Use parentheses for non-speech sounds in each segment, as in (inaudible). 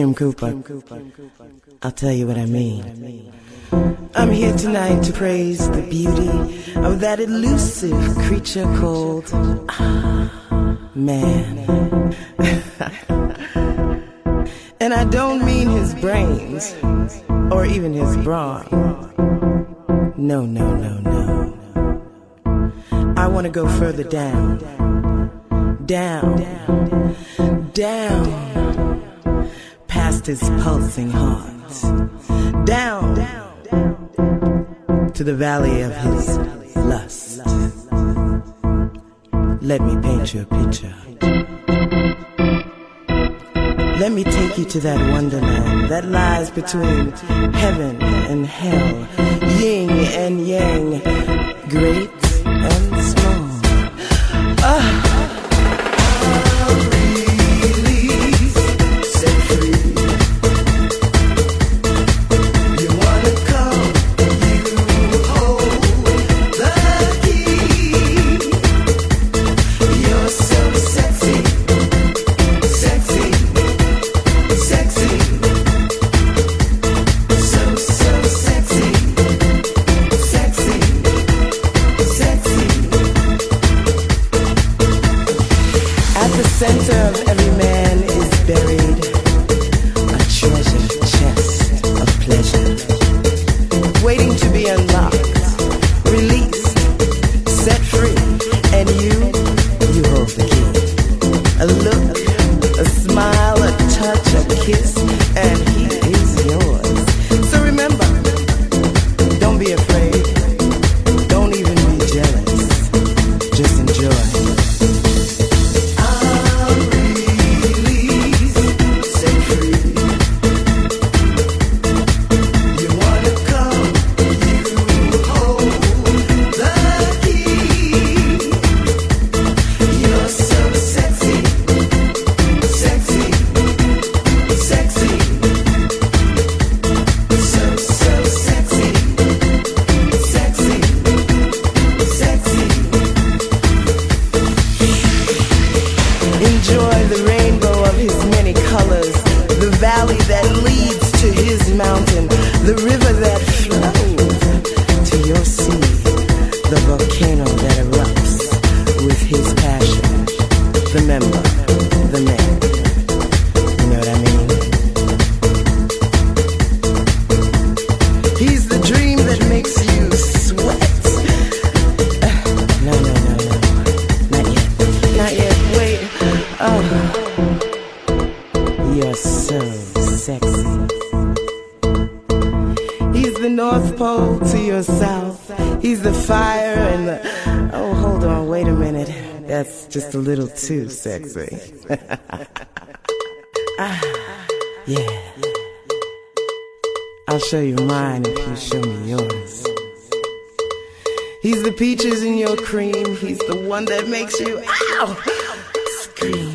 Kim Cooper. I'll tell you what I mean. I'm here tonight to praise the beauty of that elusive creature called ah, man. (laughs) and I don't mean his brains or even his brawn. No, no, no, no. I want to go further down. down. Down. Down. Past his pulsing heart. Down to the valley of his lust. Let me paint you a picture. Let me take you to that wonderland that lies between heaven and hell, yin and yang, great of every man too sexy. (laughs) ah, yeah. I'll show you mine if you show me yours. He's the peaches in your cream. He's the one that makes you ow scream.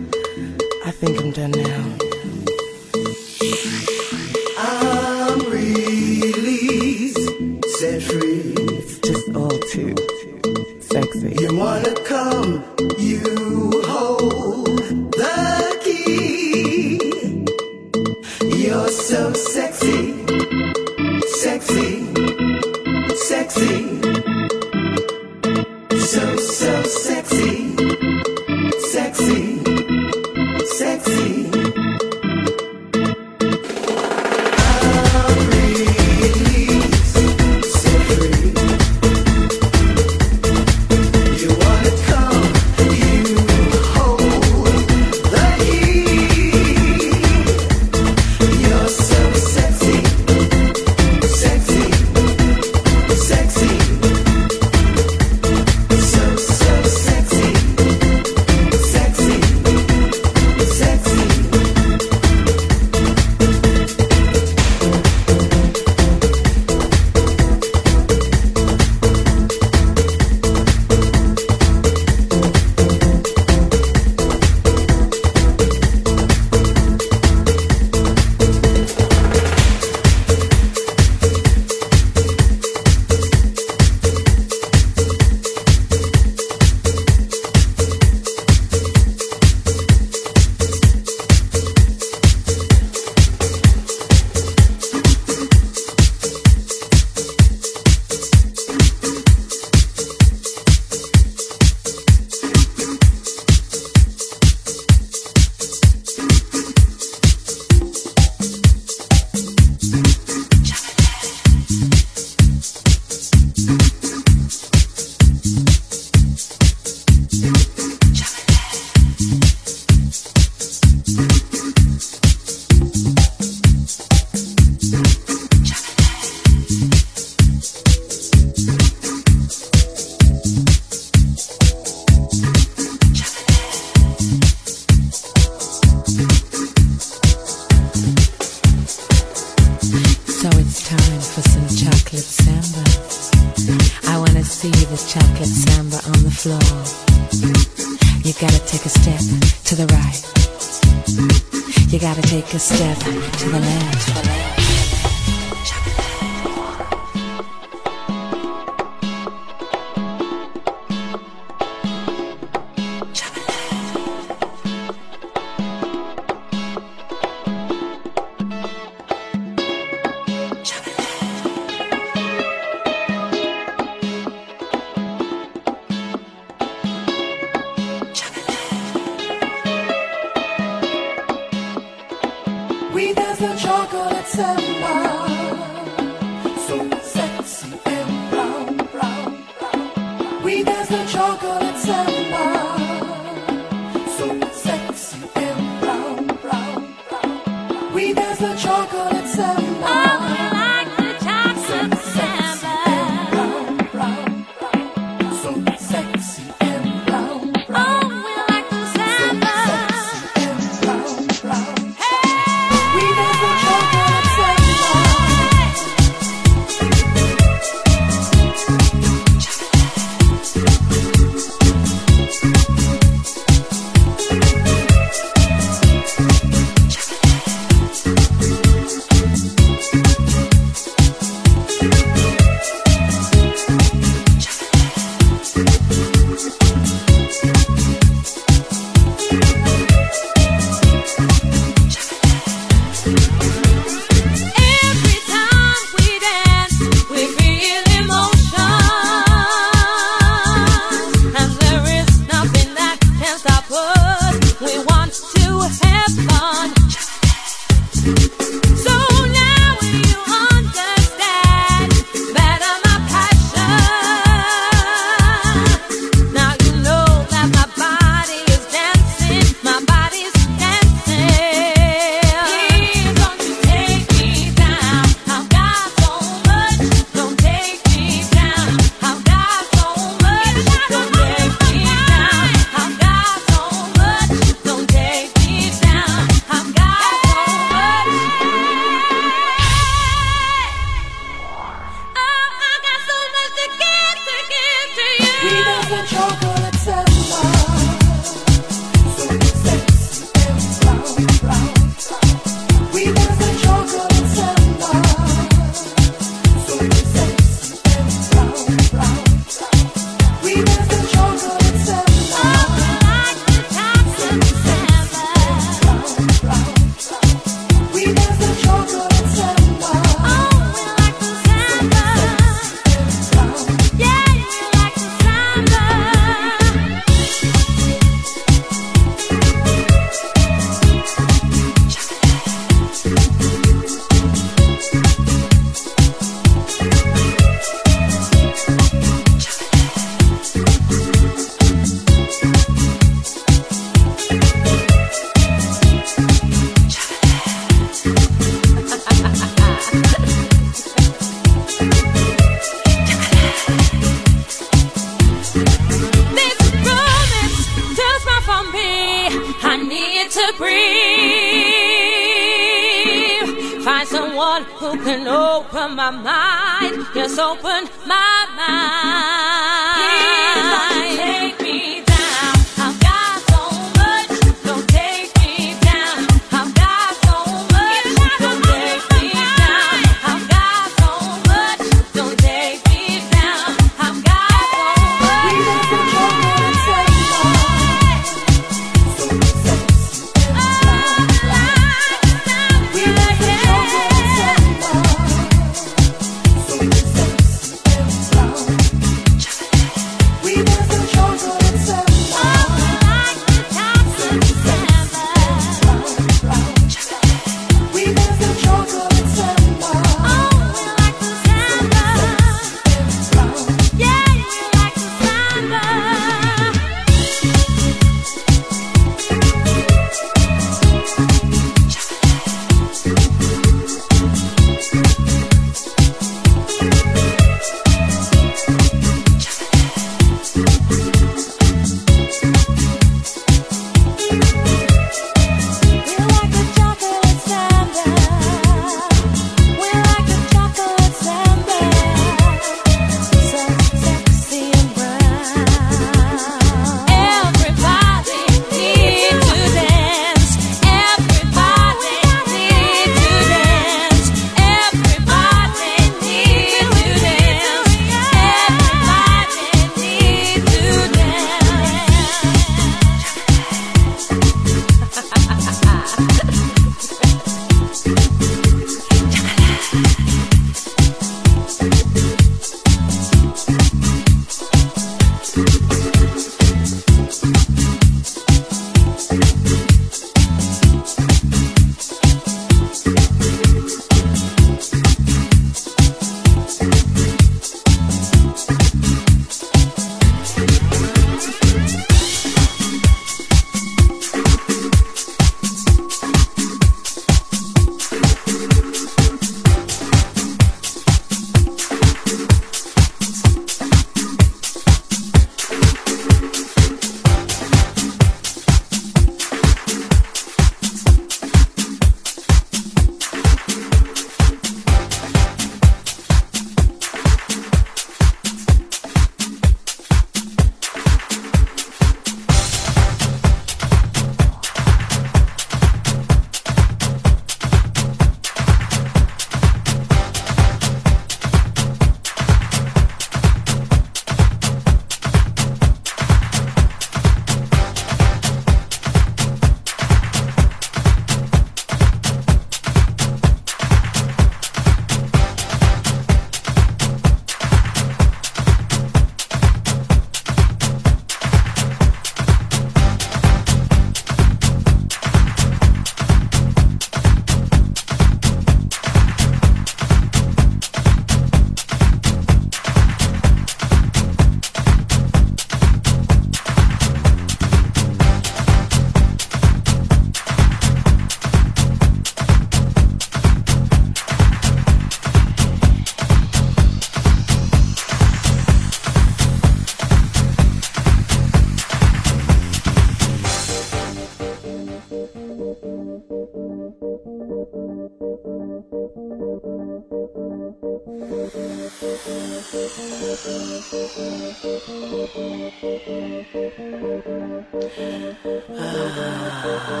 Ah,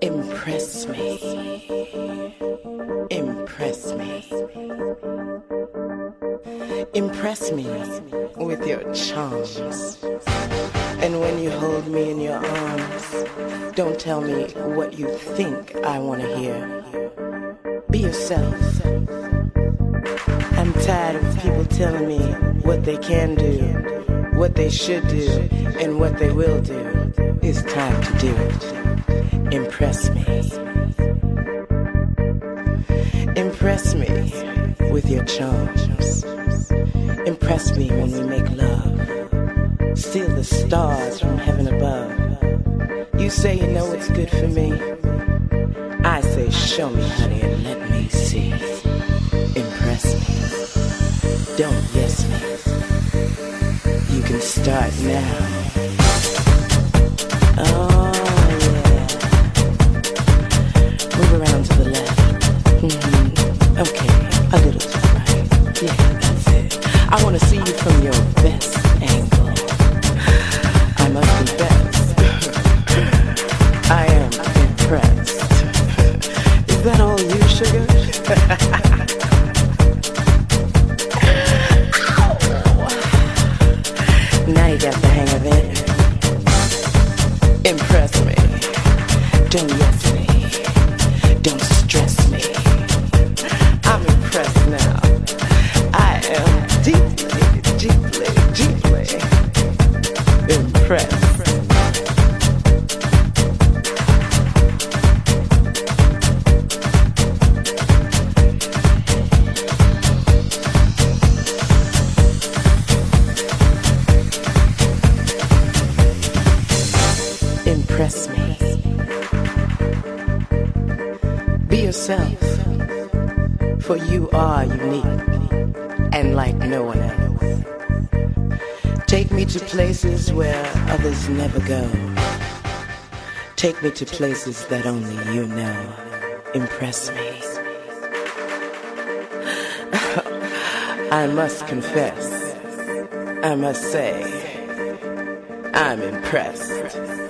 Impress me. Impress me. Impress me with your charms. And when you hold me in your arms, don't tell me what you think I want to hear. Be yourself. I'm tired of people telling me what they can do, what they should do, and what they will do. It's time to do it. Impress me. Impress me with your charms. Impress me when we make love. Steal the stars from heaven above. You say you know what's good for me. I say, show me, honey, and let me see. Impress me. Don't yes start now. Oh, Take me to places that only you know. Impress me. (laughs) I must confess, I must say, I'm impressed.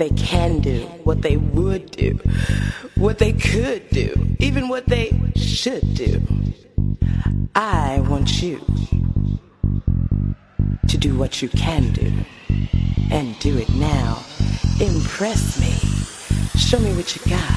They can do, what they would do, what they could do, even what they should do. I want you to do what you can do and do it now. Impress me. Show me what you got.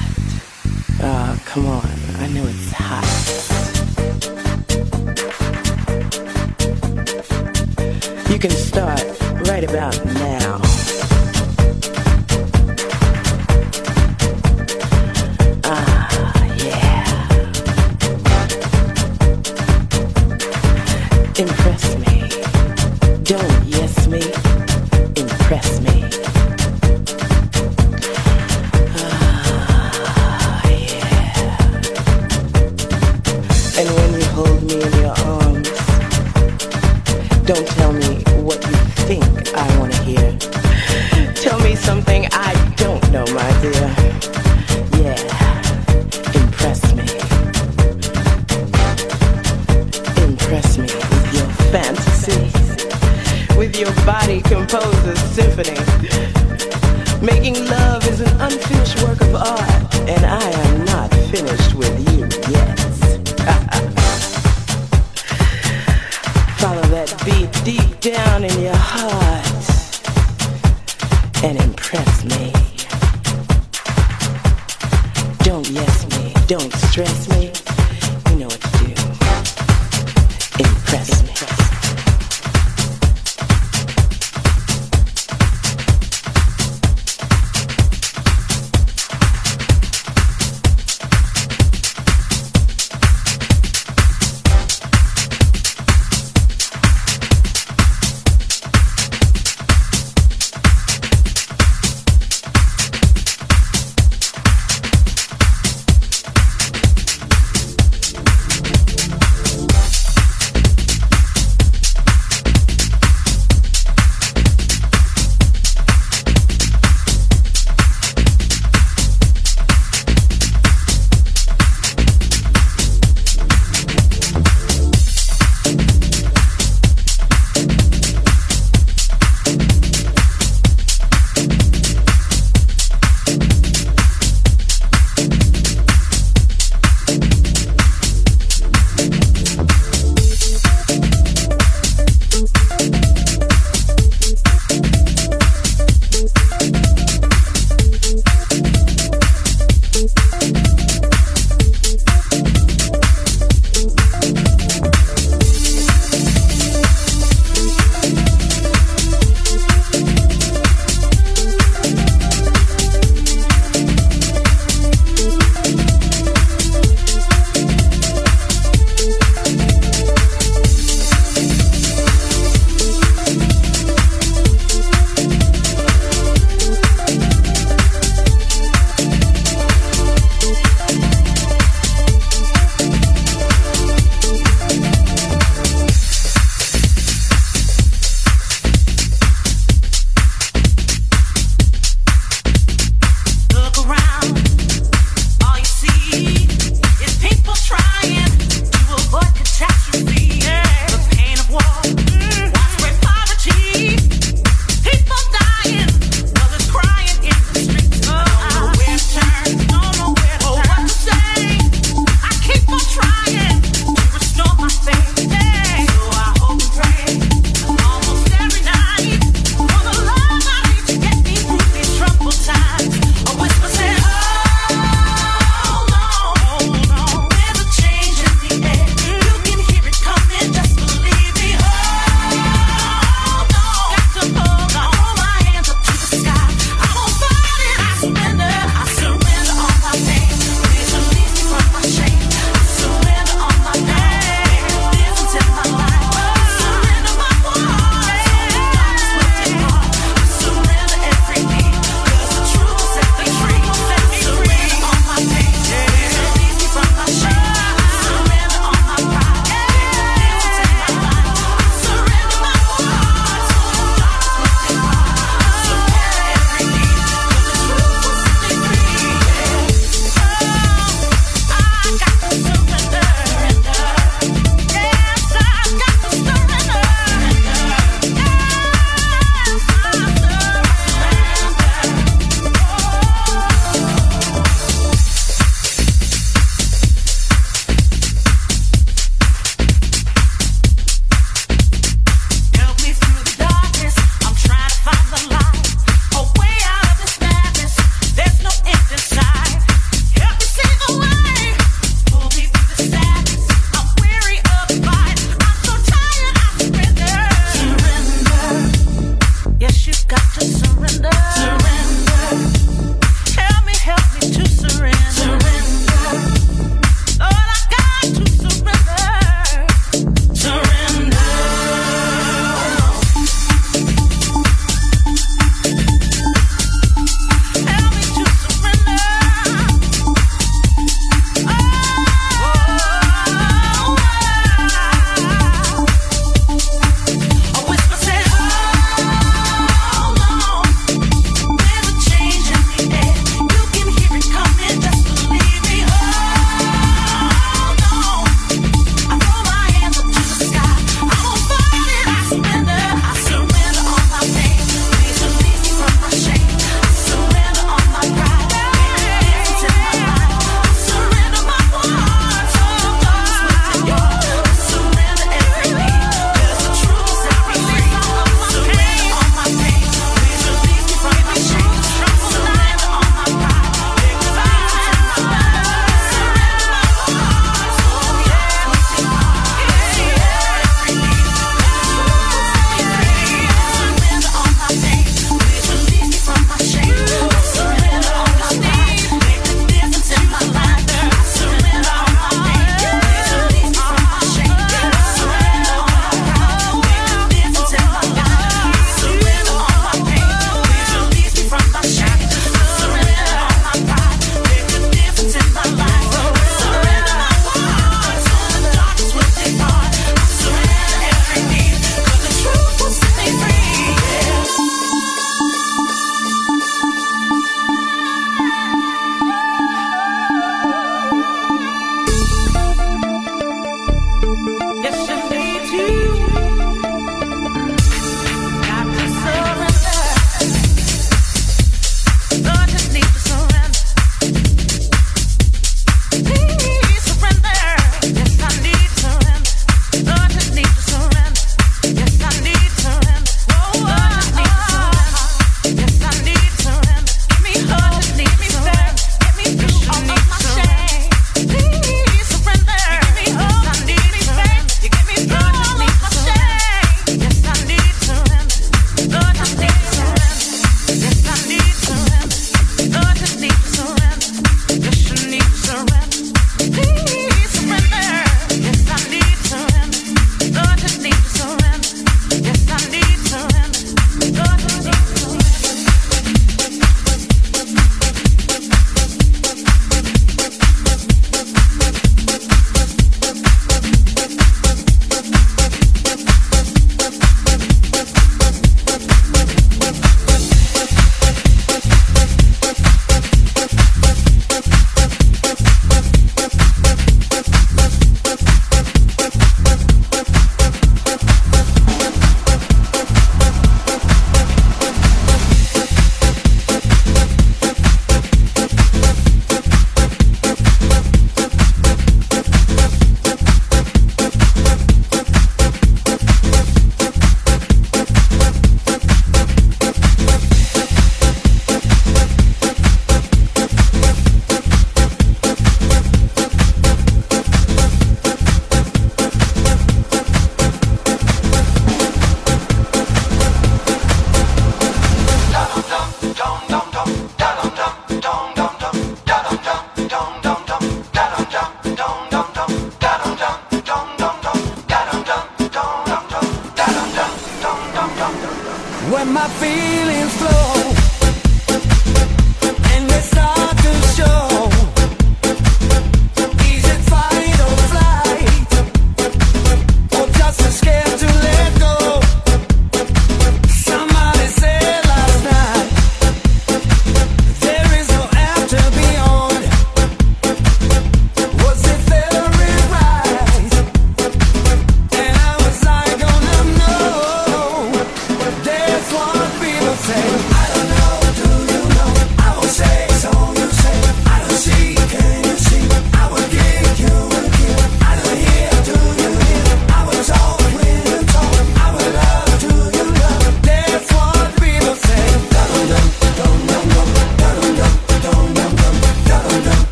Don't tell me what you think I want to hear. Tell me something I don't know, my dear. Yeah, impress me. Impress me with your fantasy, with your body compose a symphony. Making love is an unfinished work of art, and I am not finished with you deep down in your heart and impress me.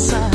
Moça